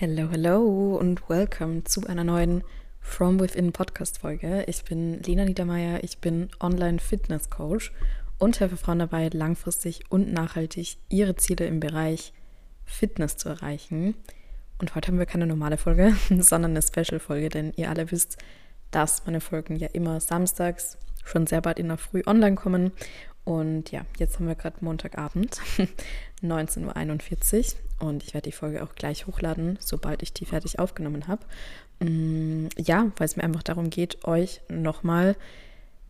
Hello, hello und welcome zu einer neuen From Within Podcast Folge. Ich bin Lena Niedermeyer, ich bin Online Fitness Coach und helfe Frauen dabei, langfristig und nachhaltig ihre Ziele im Bereich Fitness zu erreichen. Und heute haben wir keine normale Folge, sondern eine Special-Folge, denn ihr alle wisst, dass meine Folgen ja immer samstags schon sehr bald in der Früh online kommen. Und ja, jetzt haben wir gerade Montagabend, 19.41 Uhr. Und ich werde die Folge auch gleich hochladen, sobald ich die fertig aufgenommen habe. Mm, ja, weil es mir einfach darum geht, euch nochmal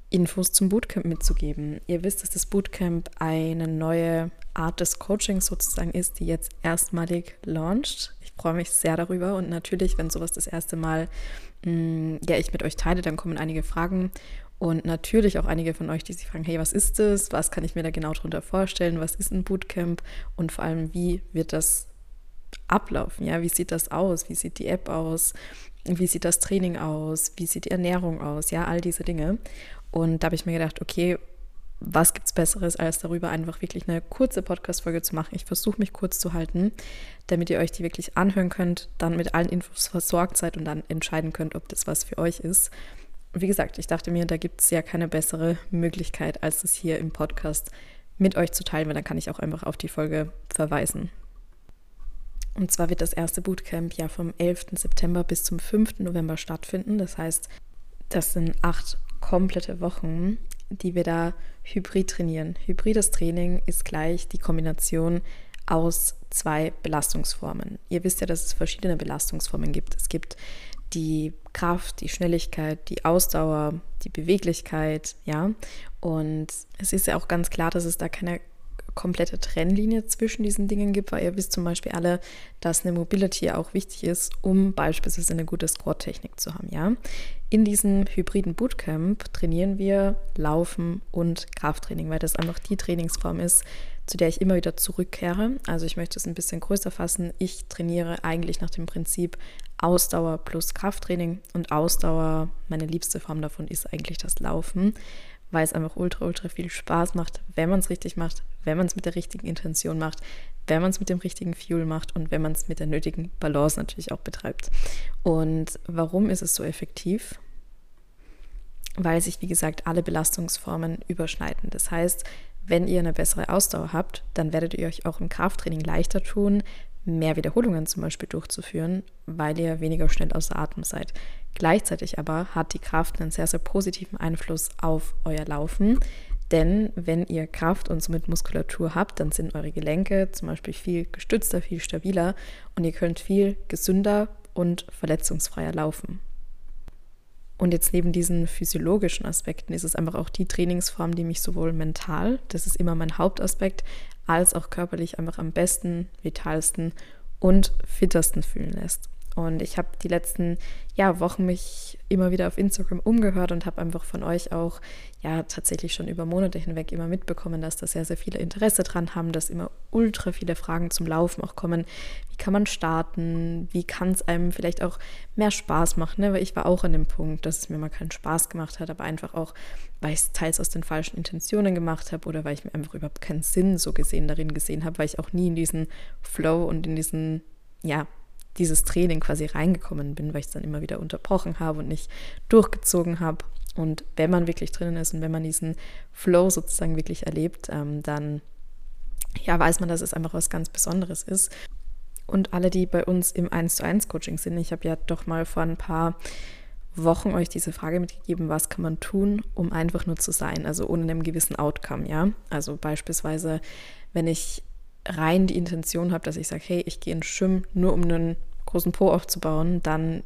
Infos zum Bootcamp mitzugeben. Ihr wisst, dass das Bootcamp eine neue Art des Coachings sozusagen ist, die jetzt erstmalig launcht. Ich freue mich sehr darüber und natürlich, wenn sowas das erste Mal mm, ja, ich mit euch teile, dann kommen einige Fragen und natürlich auch einige von euch, die sich fragen, hey, was ist das? Was kann ich mir da genau darunter vorstellen? Was ist ein Bootcamp? Und vor allem, wie wird das ablaufen? Ja, wie sieht das aus? Wie sieht die App aus? Wie sieht das Training aus? Wie sieht die Ernährung aus? Ja, all diese Dinge. Und da habe ich mir gedacht, okay, was gibt es Besseres, als darüber einfach wirklich eine kurze Podcast-Folge zu machen? Ich versuche mich kurz zu halten, damit ihr euch die wirklich anhören könnt, dann mit allen Infos versorgt seid und dann entscheiden könnt, ob das was für euch ist wie gesagt, ich dachte mir, da gibt es ja keine bessere Möglichkeit, als es hier im Podcast mit euch zu teilen, weil dann kann ich auch einfach auf die Folge verweisen. Und zwar wird das erste Bootcamp ja vom 11. September bis zum 5. November stattfinden. Das heißt, das sind acht komplette Wochen, die wir da hybrid trainieren. Hybrides Training ist gleich die Kombination aus zwei Belastungsformen. Ihr wisst ja, dass es verschiedene Belastungsformen gibt. Es gibt die Kraft, die Schnelligkeit, die Ausdauer, die Beweglichkeit, ja. Und es ist ja auch ganz klar, dass es da keine komplette Trennlinie zwischen diesen Dingen gibt, weil ihr wisst zum Beispiel alle, dass eine Mobility auch wichtig ist, um beispielsweise eine gute Squat-Technik zu haben, ja. In diesem hybriden Bootcamp trainieren wir Laufen und Krafttraining, weil das einfach die Trainingsform ist, zu der ich immer wieder zurückkehre. Also ich möchte es ein bisschen größer fassen. Ich trainiere eigentlich nach dem Prinzip Ausdauer plus Krafttraining und Ausdauer, meine liebste Form davon ist eigentlich das Laufen, weil es einfach ultra, ultra viel Spaß macht, wenn man es richtig macht, wenn man es mit der richtigen Intention macht, wenn man es mit dem richtigen Fuel macht und wenn man es mit der nötigen Balance natürlich auch betreibt. Und warum ist es so effektiv? Weil sich, wie gesagt, alle Belastungsformen überschneiden. Das heißt, wenn ihr eine bessere Ausdauer habt, dann werdet ihr euch auch im Krafttraining leichter tun, mehr Wiederholungen zum Beispiel durchzuführen, weil ihr weniger schnell außer Atem seid. Gleichzeitig aber hat die Kraft einen sehr, sehr positiven Einfluss auf euer Laufen. Denn wenn ihr Kraft und somit Muskulatur habt, dann sind eure Gelenke zum Beispiel viel gestützter, viel stabiler und ihr könnt viel gesünder und verletzungsfreier laufen. Und jetzt neben diesen physiologischen Aspekten ist es einfach auch die Trainingsform, die mich sowohl mental, das ist immer mein Hauptaspekt, als auch körperlich einfach am besten, vitalsten und fittersten fühlen lässt. Und ich habe die letzten ja, Wochen mich immer wieder auf Instagram umgehört und habe einfach von euch auch ja tatsächlich schon über Monate hinweg immer mitbekommen, dass da sehr, sehr viele Interesse dran haben, dass immer ultra viele Fragen zum Laufen auch kommen. Wie kann man starten? Wie kann es einem vielleicht auch mehr Spaß machen? Ne? Weil ich war auch an dem Punkt, dass es mir mal keinen Spaß gemacht hat, aber einfach auch, weil ich es teils aus den falschen Intentionen gemacht habe oder weil ich mir einfach überhaupt keinen Sinn so gesehen darin gesehen habe, weil ich auch nie in diesen Flow und in diesen ja, dieses Training quasi reingekommen bin, weil ich es dann immer wieder unterbrochen habe und nicht durchgezogen habe. Und wenn man wirklich drinnen ist und wenn man diesen Flow sozusagen wirklich erlebt, ähm, dann ja, weiß man, dass es einfach was ganz Besonderes ist. Und alle, die bei uns im 1 zu 1 Coaching sind, ich habe ja doch mal vor ein paar Wochen euch diese Frage mitgegeben, was kann man tun, um einfach nur zu sein, also ohne einem gewissen Outcome, ja. Also beispielsweise, wenn ich rein die Intention habe, dass ich sage, hey, ich gehe in Schwimmen nur um einen großen Po aufzubauen, dann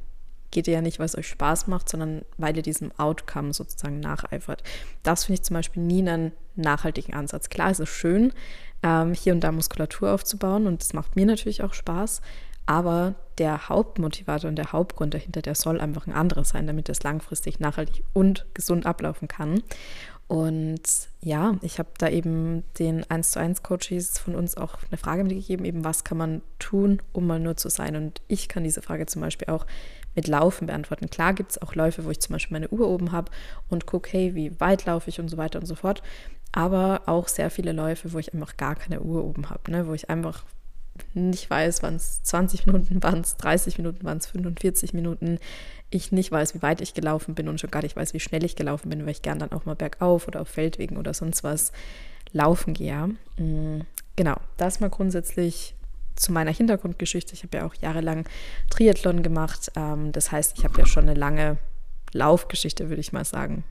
geht ihr ja nicht, weil es euch Spaß macht, sondern weil ihr diesem Outcome sozusagen nacheifert. Das finde ich zum Beispiel nie einen nachhaltigen Ansatz. Klar, es ist schön, ähm, hier und da Muskulatur aufzubauen und das macht mir natürlich auch Spaß, aber der Hauptmotivator und der Hauptgrund dahinter, der soll einfach ein anderer sein, damit es langfristig nachhaltig und gesund ablaufen kann. Und ja, ich habe da eben den 1 zu 1 Coaches von uns auch eine Frage mitgegeben, eben was kann man tun, um mal nur zu sein. Und ich kann diese Frage zum Beispiel auch mit Laufen beantworten. Klar gibt es auch Läufe, wo ich zum Beispiel meine Uhr oben habe und gucke, hey, wie weit laufe ich und so weiter und so fort. Aber auch sehr viele Läufe, wo ich einfach gar keine Uhr oben habe, ne? wo ich einfach nicht weiß, wann es 20 Minuten waren, es 30 Minuten waren, es 45 Minuten. Ich nicht weiß, wie weit ich gelaufen bin und schon gar nicht weiß, wie schnell ich gelaufen bin, weil ich gern dann auch mal bergauf oder auf Feldwegen oder sonst was laufen gehe. Mm, genau, das mal grundsätzlich zu meiner Hintergrundgeschichte. Ich habe ja auch jahrelang Triathlon gemacht. Ähm, das heißt, ich habe ja schon eine lange Laufgeschichte, würde ich mal sagen.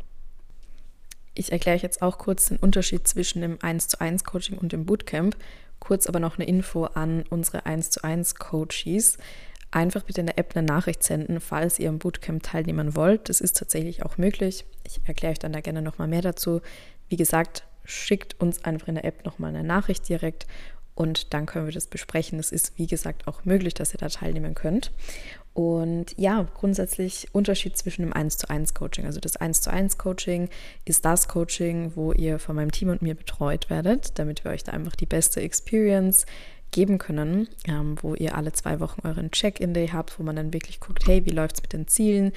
Ich erkläre jetzt auch kurz den Unterschied zwischen dem 1 zu 1 Coaching und dem Bootcamp. Kurz aber noch eine Info an unsere 1 zu 1 Coaches. Einfach bitte in der App eine Nachricht senden, falls ihr im Bootcamp teilnehmen wollt. Das ist tatsächlich auch möglich. Ich erkläre euch dann da gerne nochmal mehr dazu. Wie gesagt, schickt uns einfach in der App nochmal eine Nachricht direkt und dann können wir das besprechen. Es ist, wie gesagt, auch möglich, dass ihr da teilnehmen könnt. Und ja, grundsätzlich Unterschied zwischen dem 1 zu 1 Coaching. Also das 1 zu 1 Coaching ist das Coaching, wo ihr von meinem Team und mir betreut werdet, damit wir euch da einfach die beste Experience geben können, ähm, wo ihr alle zwei Wochen euren Check-in-Day habt, wo man dann wirklich guckt, hey, wie läuft es mit den Zielen,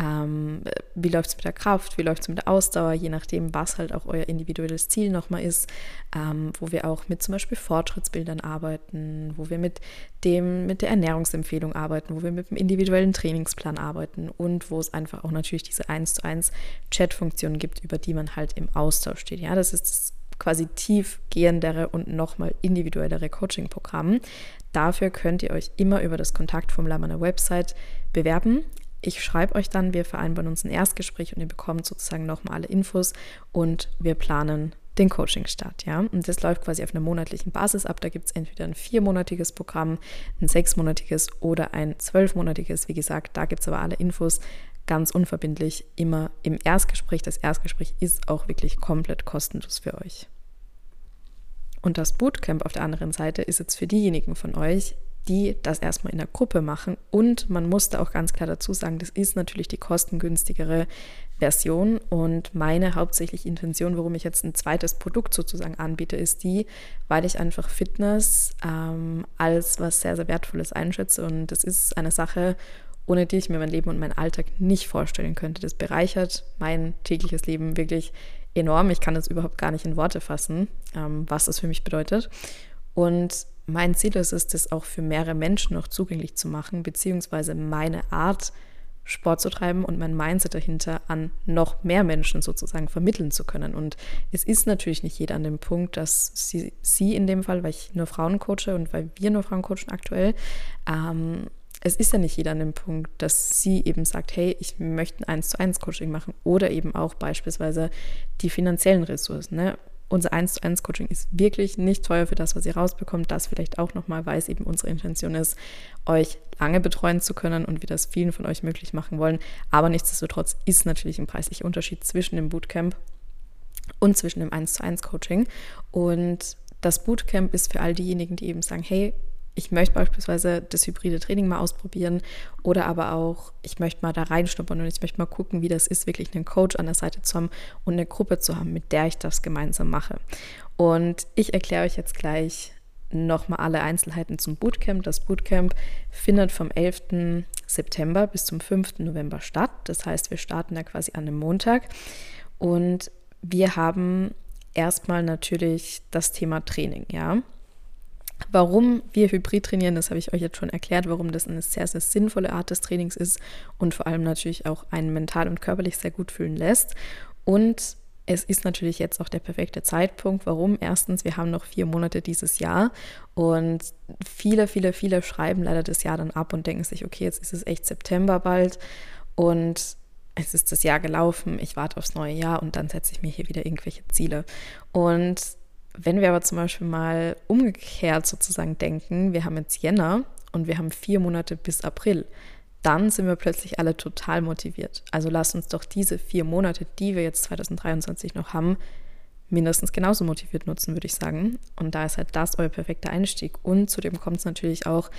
ähm, wie läuft es mit der Kraft, wie läuft es mit der Ausdauer, je nachdem, was halt auch euer individuelles Ziel nochmal ist, ähm, wo wir auch mit zum Beispiel Fortschrittsbildern arbeiten, wo wir mit dem, mit der Ernährungsempfehlung arbeiten, wo wir mit dem individuellen Trainingsplan arbeiten und wo es einfach auch natürlich diese 1 zu 1 Chat-Funktion gibt, über die man halt im Austausch steht. Ja, das ist das quasi tiefgehendere und nochmal individuellere Coaching-Programm. Dafür könnt ihr euch immer über das Kontaktformular meiner Website bewerben. Ich schreibe euch dann, wir vereinbaren uns ein Erstgespräch und ihr bekommt sozusagen nochmal alle Infos und wir planen den Coaching-Start, ja. Und das läuft quasi auf einer monatlichen Basis ab. Da gibt es entweder ein viermonatiges Programm, ein sechsmonatiges oder ein zwölfmonatiges. Wie gesagt, da gibt es aber alle Infos ganz unverbindlich immer im Erstgespräch. Das Erstgespräch ist auch wirklich komplett kostenlos für euch. Und das Bootcamp auf der anderen Seite ist jetzt für diejenigen von euch, die das erstmal in der Gruppe machen. Und man musste auch ganz klar dazu sagen, das ist natürlich die kostengünstigere Version. Und meine hauptsächliche Intention, warum ich jetzt ein zweites Produkt sozusagen anbiete, ist die, weil ich einfach Fitness ähm, als was sehr, sehr Wertvolles einschätze. Und das ist eine Sache, ohne die ich mir mein Leben und meinen Alltag nicht vorstellen könnte. Das bereichert mein tägliches Leben wirklich enorm. Ich kann das überhaupt gar nicht in Worte fassen, ähm, was das für mich bedeutet. Und mein Ziel ist es, das auch für mehrere Menschen noch zugänglich zu machen, beziehungsweise meine Art, Sport zu treiben und mein Mindset dahinter an noch mehr Menschen sozusagen vermitteln zu können. Und es ist natürlich nicht jeder an dem Punkt, dass sie, sie in dem Fall, weil ich nur Frauen coache und weil wir nur Frauen coachen aktuell, ähm, es ist ja nicht jeder an dem Punkt, dass sie eben sagt, hey, ich möchte ein 1 zu 1 Coaching machen oder eben auch beispielsweise die finanziellen Ressourcen. Ne? Unser 1 zu 1 Coaching ist wirklich nicht teuer für das, was ihr rausbekommt. Das vielleicht auch nochmal, weil es eben unsere Intention ist, euch lange betreuen zu können und wir das vielen von euch möglich machen wollen. Aber nichtsdestotrotz ist natürlich ein preislicher Unterschied zwischen dem Bootcamp und zwischen dem 1 zu 1 Coaching. Und das Bootcamp ist für all diejenigen, die eben sagen, hey, ich möchte beispielsweise das hybride Training mal ausprobieren oder aber auch, ich möchte mal da reinschnuppern und ich möchte mal gucken, wie das ist, wirklich einen Coach an der Seite zu haben und eine Gruppe zu haben, mit der ich das gemeinsam mache. Und ich erkläre euch jetzt gleich nochmal alle Einzelheiten zum Bootcamp. Das Bootcamp findet vom 11. September bis zum 5. November statt. Das heißt, wir starten da quasi an einem Montag und wir haben erstmal natürlich das Thema Training, ja. Warum wir Hybrid trainieren, das habe ich euch jetzt schon erklärt, warum das eine sehr, sehr sinnvolle Art des Trainings ist und vor allem natürlich auch einen mental und körperlich sehr gut fühlen lässt. Und es ist natürlich jetzt auch der perfekte Zeitpunkt. Warum? Erstens, wir haben noch vier Monate dieses Jahr und viele, viele, viele schreiben leider das Jahr dann ab und denken sich, okay, jetzt ist es echt September bald und es ist das Jahr gelaufen, ich warte aufs neue Jahr und dann setze ich mir hier wieder irgendwelche Ziele. Und wenn wir aber zum Beispiel mal umgekehrt sozusagen denken, wir haben jetzt Jänner und wir haben vier Monate bis April, dann sind wir plötzlich alle total motiviert. Also lasst uns doch diese vier Monate, die wir jetzt 2023 noch haben, mindestens genauso motiviert nutzen, würde ich sagen. Und da ist halt das euer perfekter Einstieg. Und zudem kommt es natürlich auch,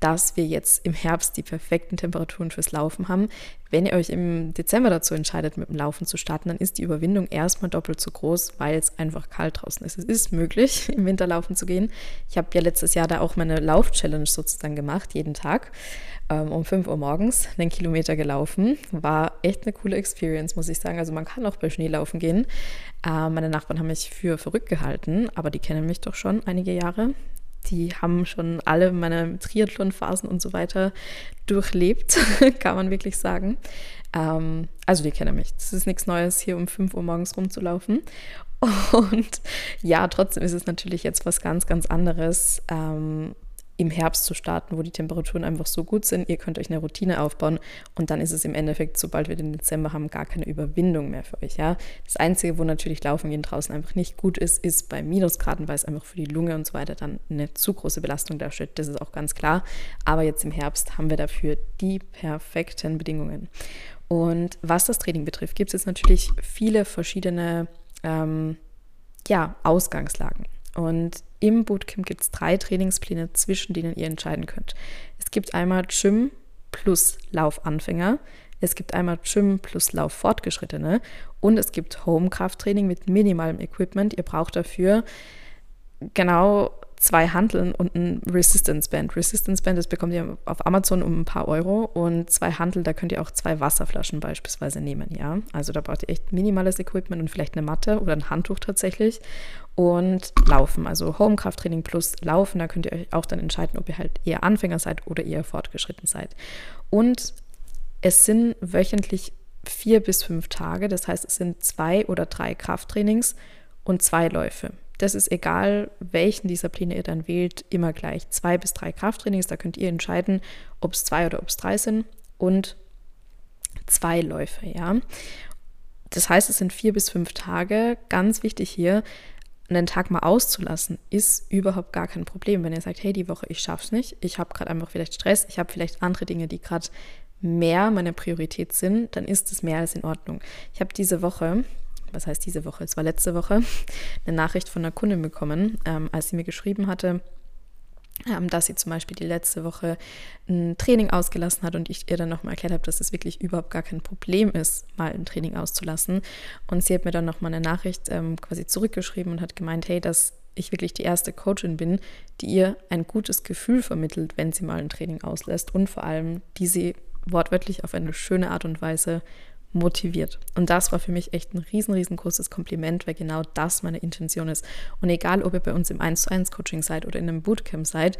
dass wir jetzt im Herbst die perfekten Temperaturen fürs Laufen haben. Wenn ihr euch im Dezember dazu entscheidet, mit dem Laufen zu starten, dann ist die Überwindung erstmal doppelt so groß, weil es einfach kalt draußen ist. Es ist möglich, im Winter laufen zu gehen. Ich habe ja letztes Jahr da auch meine Lauf-Challenge sozusagen gemacht, jeden Tag ähm, um 5 Uhr morgens einen Kilometer gelaufen. War echt eine coole Experience, muss ich sagen. Also man kann auch bei Schnee laufen gehen. Äh, meine Nachbarn haben mich für verrückt gehalten, aber die kennen mich doch schon einige Jahre die haben schon alle meine Triathlon-Phasen und so weiter durchlebt, kann man wirklich sagen. Ähm, also die kennen mich. Das ist nichts Neues, hier um 5 Uhr morgens rumzulaufen. Und ja, trotzdem ist es natürlich jetzt was ganz, ganz anderes, ähm, im Herbst zu starten, wo die Temperaturen einfach so gut sind. Ihr könnt euch eine Routine aufbauen und dann ist es im Endeffekt, sobald wir den Dezember haben, gar keine Überwindung mehr für euch. Ja? Das Einzige, wo natürlich Laufen gehen draußen einfach nicht gut ist, ist bei Minusgraden, weil es einfach für die Lunge und so weiter dann eine zu große Belastung darstellt. Das ist auch ganz klar. Aber jetzt im Herbst haben wir dafür die perfekten Bedingungen. Und was das Training betrifft, gibt es natürlich viele verschiedene ähm, ja, Ausgangslagen. Und im Bootcamp gibt es drei Trainingspläne, zwischen denen ihr entscheiden könnt. Es gibt einmal Gym plus Laufanfänger, es gibt einmal Gym plus Lauf Fortgeschrittene und es gibt Home-Krafttraining mit minimalem Equipment. Ihr braucht dafür genau zwei Handeln und ein Resistance Band. Resistance Band, das bekommt ihr auf Amazon um ein paar Euro und zwei Handel, da könnt ihr auch zwei Wasserflaschen beispielsweise nehmen, ja. Also da braucht ihr echt minimales Equipment und vielleicht eine Matte oder ein Handtuch tatsächlich und Laufen, also Home-Krafttraining plus Laufen, da könnt ihr euch auch dann entscheiden, ob ihr halt eher Anfänger seid oder eher fortgeschritten seid. Und es sind wöchentlich vier bis fünf Tage, das heißt, es sind zwei oder drei Krafttrainings und zwei Läufe. Das ist egal, welchen dieser Pläne ihr dann wählt, immer gleich. Zwei bis drei Krafttrainings, da könnt ihr entscheiden, ob es zwei oder ob es drei sind und zwei Läufe, ja. Das heißt, es sind vier bis fünf Tage. Ganz wichtig hier, einen Tag mal auszulassen, ist überhaupt gar kein Problem. Wenn ihr sagt, hey, die Woche, ich schaff's nicht, ich habe gerade einfach vielleicht Stress, ich habe vielleicht andere Dinge, die gerade mehr meine Priorität sind, dann ist es mehr als in Ordnung. Ich habe diese Woche was heißt diese Woche, es war letzte Woche, eine Nachricht von einer Kundin bekommen, ähm, als sie mir geschrieben hatte, dass sie zum Beispiel die letzte Woche ein Training ausgelassen hat und ich ihr dann nochmal erklärt habe, dass es wirklich überhaupt gar kein Problem ist, mal ein Training auszulassen. Und sie hat mir dann nochmal eine Nachricht ähm, quasi zurückgeschrieben und hat gemeint, hey, dass ich wirklich die erste Coachin bin, die ihr ein gutes Gefühl vermittelt, wenn sie mal ein Training auslässt und vor allem, die sie wortwörtlich auf eine schöne Art und Weise motiviert. Und das war für mich echt ein riesen, riesengroßes Kompliment, weil genau das meine Intention ist. Und egal, ob ihr bei uns im 1 zu 1 Coaching seid oder in einem Bootcamp seid,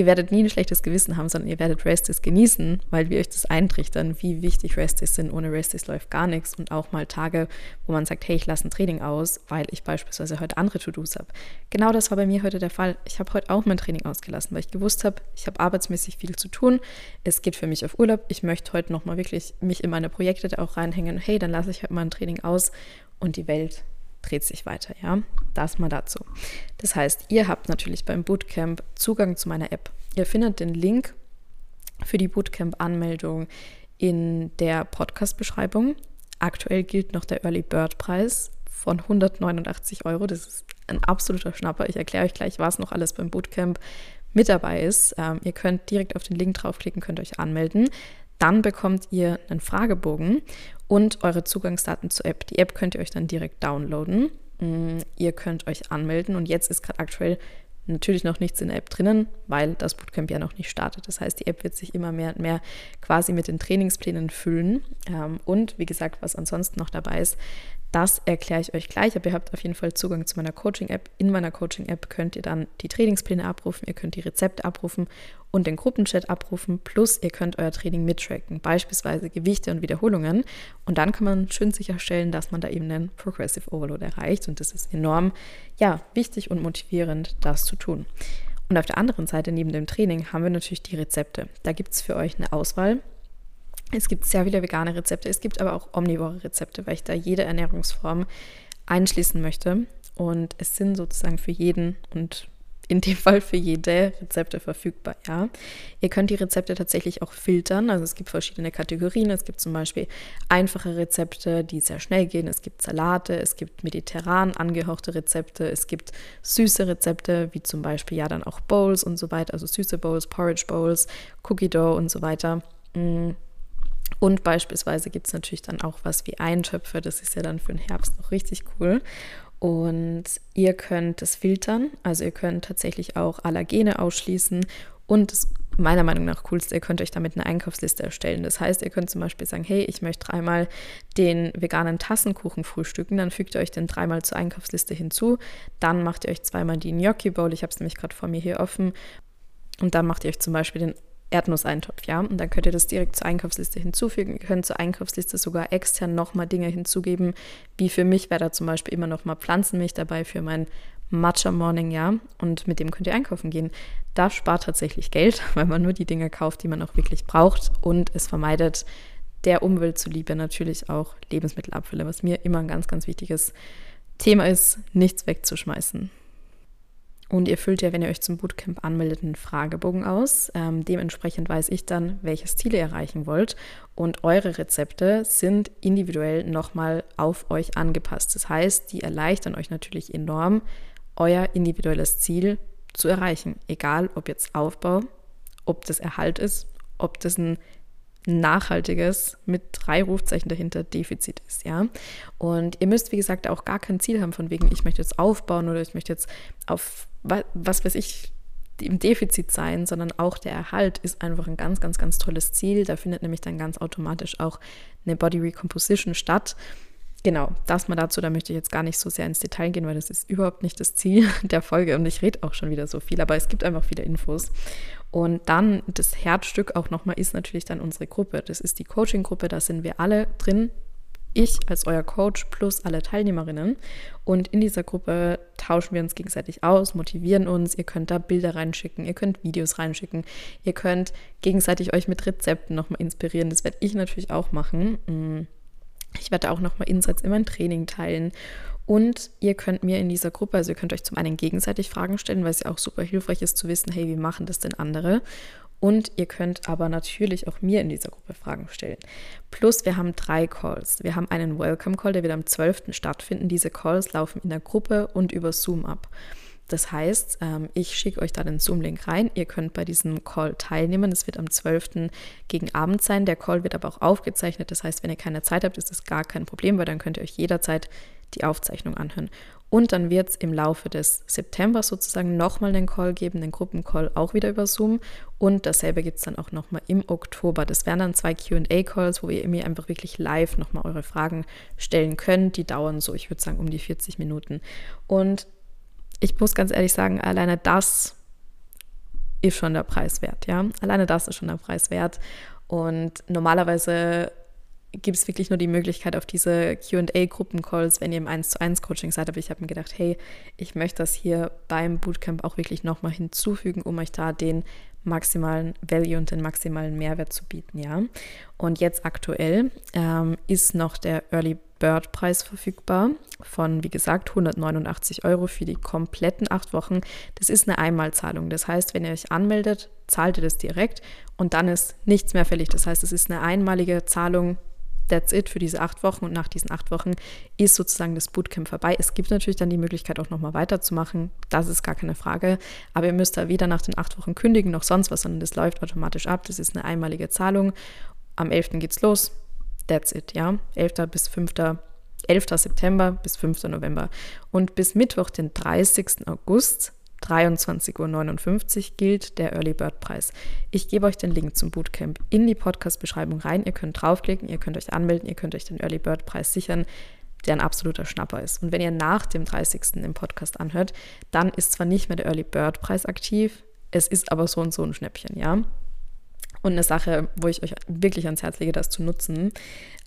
ihr werdet nie ein schlechtes Gewissen haben, sondern ihr werdet Resties genießen, weil wir euch das eintrichtern, wie wichtig Resties sind. Ohne Resties läuft gar nichts. Und auch mal Tage, wo man sagt, hey, ich lasse ein Training aus, weil ich beispielsweise heute andere To-Dos habe. Genau das war bei mir heute der Fall. Ich habe heute auch mein Training ausgelassen, weil ich gewusst habe, ich habe arbeitsmäßig viel zu tun. Es geht für mich auf Urlaub. Ich möchte heute nochmal wirklich mich in meine Projekte da auch reinhängen. Hey, dann lasse ich heute mal ein Training aus und die Welt dreht sich weiter, ja. Das mal dazu. Das heißt, ihr habt natürlich beim Bootcamp Zugang zu meiner App. Ihr findet den Link für die Bootcamp-Anmeldung in der Podcast-Beschreibung. Aktuell gilt noch der Early Bird Preis von 189 Euro. Das ist ein absoluter Schnapper. Ich erkläre euch gleich, was noch alles beim Bootcamp mit dabei ist. Ähm, ihr könnt direkt auf den Link draufklicken, könnt euch anmelden. Dann bekommt ihr einen Fragebogen und eure Zugangsdaten zur App. Die App könnt ihr euch dann direkt downloaden. Mm, ihr könnt euch anmelden und jetzt ist gerade aktuell natürlich noch nichts in der App drinnen, weil das Bootcamp ja noch nicht startet. Das heißt, die App wird sich immer mehr und mehr quasi mit den Trainingsplänen füllen. Ähm, und wie gesagt, was ansonsten noch dabei ist, das erkläre ich euch gleich, aber ihr habt auf jeden Fall Zugang zu meiner Coaching-App. In meiner Coaching-App könnt ihr dann die Trainingspläne abrufen, ihr könnt die Rezepte abrufen und den Gruppenchat abrufen, plus ihr könnt euer Training mittracken, beispielsweise Gewichte und Wiederholungen. Und dann kann man schön sicherstellen, dass man da eben einen Progressive Overload erreicht. Und das ist enorm, ja, wichtig und motivierend, das zu tun. Und auf der anderen Seite, neben dem Training, haben wir natürlich die Rezepte. Da gibt es für euch eine Auswahl es gibt sehr viele vegane Rezepte, es gibt aber auch omnivore Rezepte, weil ich da jede Ernährungsform einschließen möchte. Und es sind sozusagen für jeden und in dem Fall für jede Rezepte verfügbar, ja. Ihr könnt die Rezepte tatsächlich auch filtern. Also es gibt verschiedene Kategorien. Es gibt zum Beispiel einfache Rezepte, die sehr schnell gehen. Es gibt Salate, es gibt mediterran angehauchte Rezepte, es gibt süße Rezepte, wie zum Beispiel ja dann auch Bowls und so weiter, also süße Bowls, Porridge Bowls, Cookie Dough und so weiter. Mm. Und beispielsweise gibt es natürlich dann auch was wie Eintöpfe, das ist ja dann für den Herbst noch richtig cool. Und ihr könnt es filtern, also ihr könnt tatsächlich auch Allergene ausschließen Und das meiner Meinung nach coolste, ihr könnt euch damit eine Einkaufsliste erstellen. Das heißt, ihr könnt zum Beispiel sagen, hey, ich möchte dreimal den veganen Tassenkuchen frühstücken, dann fügt ihr euch den dreimal zur Einkaufsliste hinzu, dann macht ihr euch zweimal die Gnocchi Bowl, ich habe es nämlich gerade vor mir hier offen, und dann macht ihr euch zum Beispiel den Erdnusseintopf, ja. Und dann könnt ihr das direkt zur Einkaufsliste hinzufügen. Ihr könnt zur Einkaufsliste sogar extern nochmal Dinge hinzugeben, wie für mich wäre da zum Beispiel immer nochmal Pflanzenmilch dabei für mein Matcha Morning, ja. Und mit dem könnt ihr einkaufen gehen. Das spart tatsächlich Geld, weil man nur die Dinge kauft, die man auch wirklich braucht. Und es vermeidet der Umwelt zuliebe natürlich auch Lebensmittelabfälle, was mir immer ein ganz, ganz wichtiges Thema ist, nichts wegzuschmeißen. Und ihr füllt ja, wenn ihr euch zum Bootcamp anmeldet, einen Fragebogen aus. Ähm, dementsprechend weiß ich dann, welches Ziel ihr erreichen wollt. Und eure Rezepte sind individuell nochmal auf euch angepasst. Das heißt, die erleichtern euch natürlich enorm, euer individuelles Ziel zu erreichen. Egal, ob jetzt Aufbau, ob das Erhalt ist, ob das ein nachhaltiges mit drei Rufzeichen dahinter Defizit ist, ja. Und ihr müsst, wie gesagt, auch gar kein Ziel haben von wegen, ich möchte jetzt aufbauen oder ich möchte jetzt auf was weiß ich im Defizit sein, sondern auch der Erhalt ist einfach ein ganz, ganz, ganz tolles Ziel. Da findet nämlich dann ganz automatisch auch eine Body Recomposition statt. Genau, das mal dazu, da möchte ich jetzt gar nicht so sehr ins Detail gehen, weil das ist überhaupt nicht das Ziel der Folge und ich rede auch schon wieder so viel, aber es gibt einfach viele Infos. Und dann das Herzstück auch nochmal ist natürlich dann unsere Gruppe. Das ist die Coaching-Gruppe, da sind wir alle drin, ich als euer Coach plus alle Teilnehmerinnen. Und in dieser Gruppe tauschen wir uns gegenseitig aus, motivieren uns. Ihr könnt da Bilder reinschicken, ihr könnt Videos reinschicken, ihr könnt gegenseitig euch mit Rezepten nochmal inspirieren. Das werde ich natürlich auch machen. Ich werde auch nochmal Insights in mein Training teilen. Und ihr könnt mir in dieser Gruppe, also ihr könnt euch zum einen gegenseitig Fragen stellen, weil es ja auch super hilfreich ist zu wissen, hey, wie machen das denn andere? Und ihr könnt aber natürlich auch mir in dieser Gruppe Fragen stellen. Plus, wir haben drei Calls. Wir haben einen Welcome Call, der wird am 12. stattfinden. Diese Calls laufen in der Gruppe und über Zoom ab. Das heißt, ähm, ich schicke euch da den Zoom-Link rein. Ihr könnt bei diesem Call teilnehmen. Es wird am 12. gegen Abend sein. Der Call wird aber auch aufgezeichnet. Das heißt, wenn ihr keine Zeit habt, ist das gar kein Problem, weil dann könnt ihr euch jederzeit die Aufzeichnung anhören. Und dann wird es im Laufe des Septembers sozusagen nochmal einen Call geben, den Gruppencall auch wieder über Zoom. Und dasselbe gibt es dann auch nochmal im Oktober. Das wären dann zwei QA-Calls, wo ihr mir einfach wirklich live nochmal eure Fragen stellen könnt. Die dauern so, ich würde sagen, um die 40 Minuten. Und ich muss ganz ehrlich sagen, alleine das ist schon der Preis wert, ja. Alleine das ist schon der Preis wert. Und normalerweise gibt es wirklich nur die Möglichkeit auf diese QA-Gruppencalls, wenn ihr im 1 zu 1 Coaching seid. Aber ich habe mir gedacht, hey, ich möchte das hier beim Bootcamp auch wirklich nochmal hinzufügen, um euch da den maximalen Value und den maximalen Mehrwert zu bieten, ja. Und jetzt aktuell ähm, ist noch der Early Bird Preis verfügbar von, wie gesagt, 189 Euro für die kompletten acht Wochen. Das ist eine Einmalzahlung. Das heißt, wenn ihr euch anmeldet, zahlt ihr das direkt und dann ist nichts mehr fällig. Das heißt, es ist eine einmalige Zahlung that's it für diese acht Wochen und nach diesen acht Wochen ist sozusagen das Bootcamp vorbei. Es gibt natürlich dann die Möglichkeit auch nochmal weiterzumachen, das ist gar keine Frage, aber ihr müsst da weder nach den acht Wochen kündigen noch sonst was, sondern das läuft automatisch ab, das ist eine einmalige Zahlung. Am 11. geht's los, that's it, ja, 11. bis 5. 11. September bis 5. November und bis Mittwoch, den 30. August 23.59 Uhr gilt der Early Bird Preis. Ich gebe euch den Link zum Bootcamp in die Podcast-Beschreibung rein. Ihr könnt draufklicken, ihr könnt euch anmelden, ihr könnt euch den Early Bird Preis sichern, der ein absoluter Schnapper ist. Und wenn ihr nach dem 30. im Podcast anhört, dann ist zwar nicht mehr der Early Bird Preis aktiv, es ist aber so und so ein Schnäppchen, ja. Und eine Sache, wo ich euch wirklich ans Herz lege, das zu nutzen.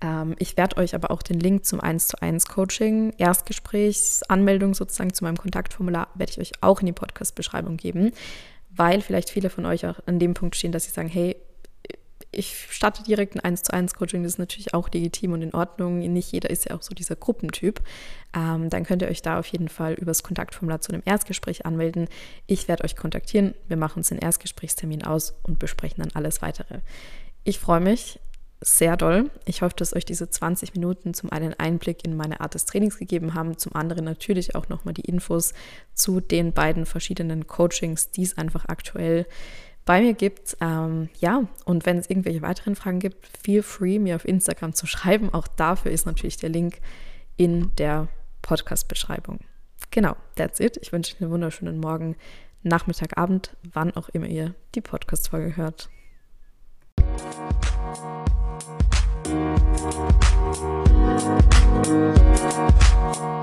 Ähm, ich werde euch aber auch den Link zum 1 zu 1 Coaching, Erstgesprächsanmeldung sozusagen zu meinem Kontaktformular, werde ich euch auch in die Podcast-Beschreibung geben, weil vielleicht viele von euch auch an dem Punkt stehen, dass sie sagen, hey, ich starte direkt ein 1 zu 1 Coaching, das ist natürlich auch legitim und in Ordnung. Nicht jeder ist ja auch so dieser Gruppentyp. Ähm, dann könnt ihr euch da auf jeden Fall übers Kontaktformular zu einem Erstgespräch anmelden. Ich werde euch kontaktieren, wir machen uns den Erstgesprächstermin aus und besprechen dann alles weitere. Ich freue mich sehr doll. Ich hoffe, dass euch diese 20 Minuten zum einen Einblick in meine Art des Trainings gegeben haben, zum anderen natürlich auch nochmal die Infos zu den beiden verschiedenen Coachings, die es einfach aktuell bei mir gibt. Ähm, ja, und wenn es irgendwelche weiteren Fragen gibt, feel free, mir auf Instagram zu schreiben. Auch dafür ist natürlich der Link in der Podcast-Beschreibung. Genau, that's it. Ich wünsche euch einen wunderschönen Morgen, Nachmittag, Abend, wann auch immer ihr die Podcast-Folge hört. Musik